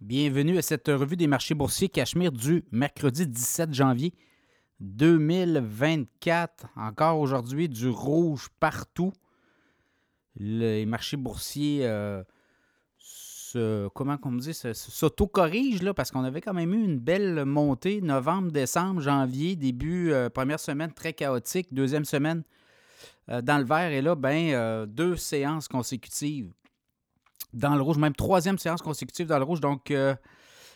Bienvenue à cette revue des marchés boursiers Cachemire du mercredi 17 janvier 2024. Encore aujourd'hui, du rouge partout. Les marchés boursiers euh, se, comment dit, s'auto-corrigent parce qu'on avait quand même eu une belle montée novembre, décembre, janvier, début, euh, première semaine très chaotique, deuxième semaine euh, dans le vert. Et là, ben, deux séances consécutives dans le rouge, même troisième séance consécutive dans le rouge. Donc, euh,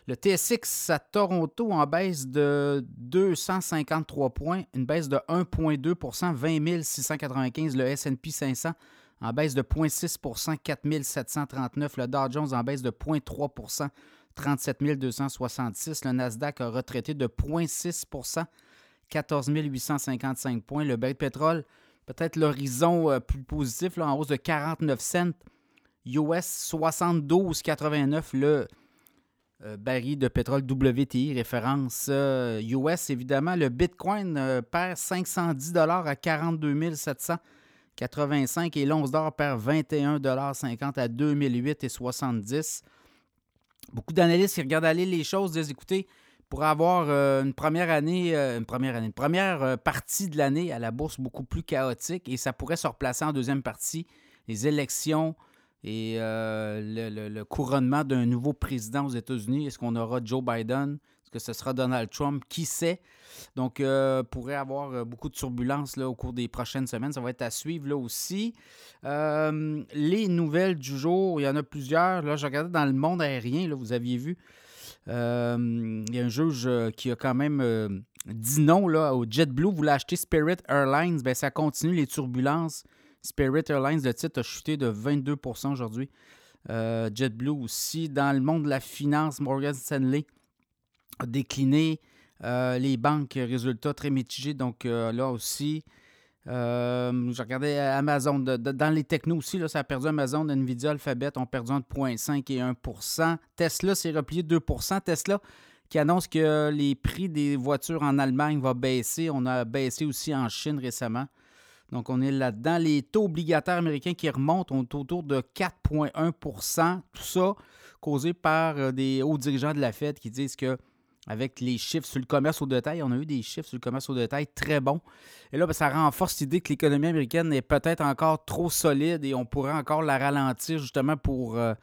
le TSX à Toronto en baisse de 253 points, une baisse de 1,2% 20 695. Le SP 500 en baisse de 0,6% 4 739. Le Dow Jones en baisse de 0,3% 37 266. Le Nasdaq a retraité de 0,6% 14 855 points. Le bain de pétrole, peut-être l'horizon euh, plus positif, en hausse de 49 cents. US 72,89 le euh, baril de pétrole WTI, référence US euh, évidemment. Le Bitcoin euh, perd 510 à 42 785 et l'once d'or perd 21,50 à 2008,70. Beaucoup d'analystes qui regardent aller les choses disent écoutez, pour avoir une première année, une première année, une première partie de l'année à la bourse beaucoup plus chaotique et ça pourrait se replacer en deuxième partie. Les élections, et euh, le, couronnement d'un nouveau président aux États-Unis. Est-ce qu'on aura Joe Biden? Est-ce que ce sera Donald Trump? Qui sait? Donc, euh, pourrait avoir euh, beaucoup de turbulences là, au cours des prochaines semaines. Ça va être à suivre là aussi. Euh, les nouvelles du jour, il y en a plusieurs. Là, je regardais dans le monde aérien, là, vous aviez vu. il y a un juge qui a quand même dit non là, au JetBlue. Vous acheter Spirit Airlines? Bien, ça continue les turbulences. Spirit Airlines, le titre a chuté de 22% aujourd'hui. Euh, JetBlue aussi. Dans le monde de la finance, Morgan Stanley a décliné. Euh, les banques, résultats très mitigés. Donc euh, là aussi, je regardais Amazon. dans les technos aussi, là, ça a perdu Amazon, Nvidia, Alphabet ont perdu entre 0,5 et 1% Tesla s'est replié 2% Tesla qui annonce que les prix des voitures en Allemagne vont baisser. On a baissé aussi en Chine récemment. Donc, on est là-dedans. Les taux obligataires américains qui remontent, on est autour de 4,1% Tout ça causé par euh, des hauts dirigeants de la Fed qui disent que avec les chiffres sur le commerce au détail, on a eu des chiffres sur le commerce au détail très bons. Et là, ben, ça renforce l'idée que l'économie américaine est peut-être encore trop solide et on pourrait encore la ralentir justement pour euh,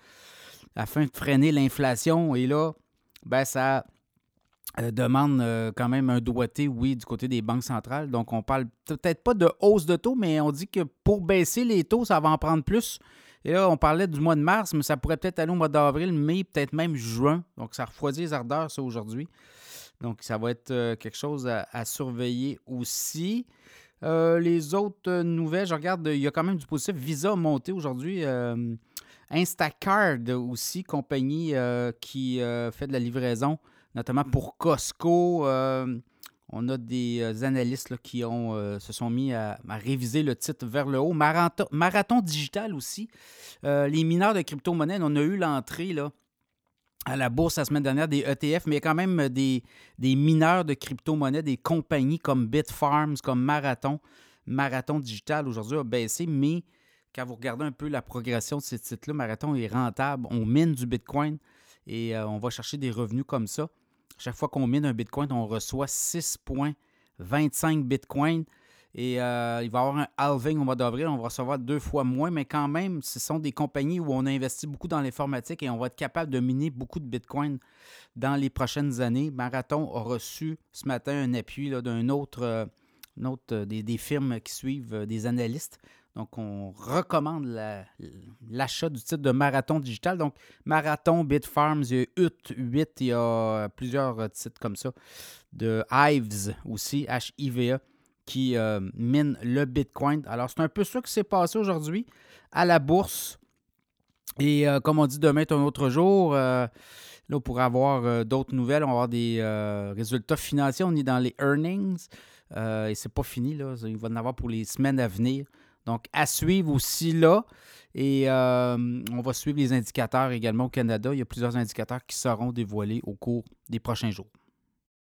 afin de freiner l'inflation. Et là, ben, ça euh, demande euh, quand même un doigté, oui, du côté des banques centrales. Donc, on parle peut-être pas de hausse de taux, mais on dit que pour baisser les taux, ça va en prendre plus. Et là, on parlait du mois de mars, mais ça pourrait peut-être aller au mois d'avril, mai, peut-être même juin. Donc, ça refroidit les ardeurs, ça, aujourd'hui. Donc, ça va être euh, quelque chose à, surveiller aussi. les autres nouvelles, je regarde, il y a quand même du positif. Visa a monté aujourd'hui. Instacard aussi, compagnie qui fait de la livraison notamment pour Costco. Euh, on a des euh, analystes qui ont, euh, se sont mis à, réviser le titre vers le haut. Marathon, digital aussi. les mineurs de crypto-monnaie, on a eu l'entrée à la bourse la semaine dernière des ETF, mais il y a quand même des, des mineurs de crypto-monnaie, des compagnies comme Bitfarms, comme Marathon. Marathon digital aujourd'hui a baissé, mais quand vous regardez un peu la progression de ces titres-là, Marathon est rentable. On mine du Bitcoin et on va chercher des revenus comme ça. Chaque fois qu'on mine un Bitcoin, on reçoit 6,25 Bitcoin. Et euh, il va y avoir un halving au mois d'avril. On va recevoir deux fois moins, mais quand même, ce sont des compagnies où on a investi beaucoup dans l'informatique et on va être capable de miner beaucoup de Bitcoin dans les prochaines années. Marathon a reçu ce matin un appui d'un autre, euh, euh, des, firmes qui suivent, des analystes, donc, on recommande l'achat du titre de Marathon Digital. Donc, Marathon, Bitfarms, il y a UT 8, il y a plusieurs titres comme ça. De Hives aussi, H-I-V-E, qui euh, mine le Bitcoin. Alors, c'est un peu ça qui s'est passé aujourd'hui à la bourse. Et euh, comme on dit, demain est un autre jour. Euh, là, on pourrait avoir d'autres nouvelles. On va avoir des résultats financiers. On est dans les earnings. et c'est pas fini. Là. Il va en avoir pour les semaines à venir. Donc, à suivre aussi là. Et euh, on va suivre les indicateurs également au Canada. Il y a plusieurs indicateurs qui seront dévoilés au cours des prochains jours.